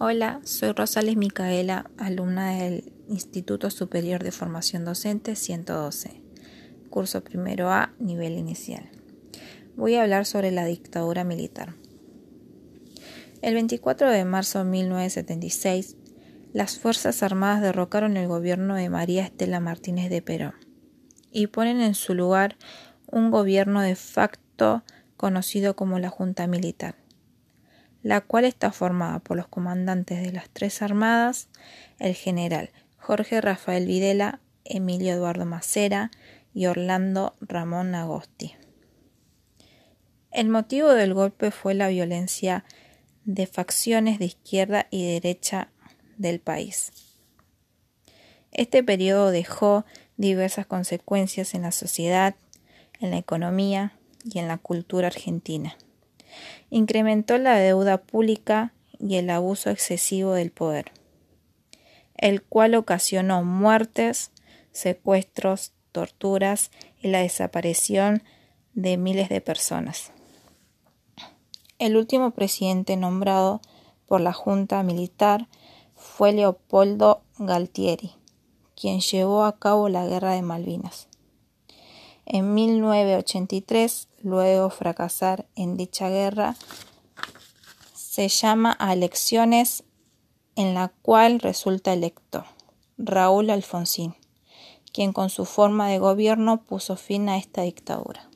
Hola, soy Rosales Micaela, alumna del Instituto Superior de Formación Docente 112, curso primero A, nivel inicial. Voy a hablar sobre la dictadura militar. El 24 de marzo de 1976, las Fuerzas Armadas derrocaron el gobierno de María Estela Martínez de Perón y ponen en su lugar un gobierno de facto conocido como la Junta Militar la cual está formada por los comandantes de las tres armadas, el general Jorge Rafael Videla, Emilio Eduardo Macera y Orlando Ramón Agosti. El motivo del golpe fue la violencia de facciones de izquierda y derecha del país. Este periodo dejó diversas consecuencias en la sociedad, en la economía y en la cultura argentina incrementó la deuda pública y el abuso excesivo del poder, el cual ocasionó muertes, secuestros, torturas y la desaparición de miles de personas. El último presidente nombrado por la Junta Militar fue Leopoldo Galtieri, quien llevó a cabo la Guerra de Malvinas. En 1983, luego fracasar en dicha guerra, se llama a elecciones en la cual resulta electo Raúl Alfonsín, quien con su forma de gobierno puso fin a esta dictadura.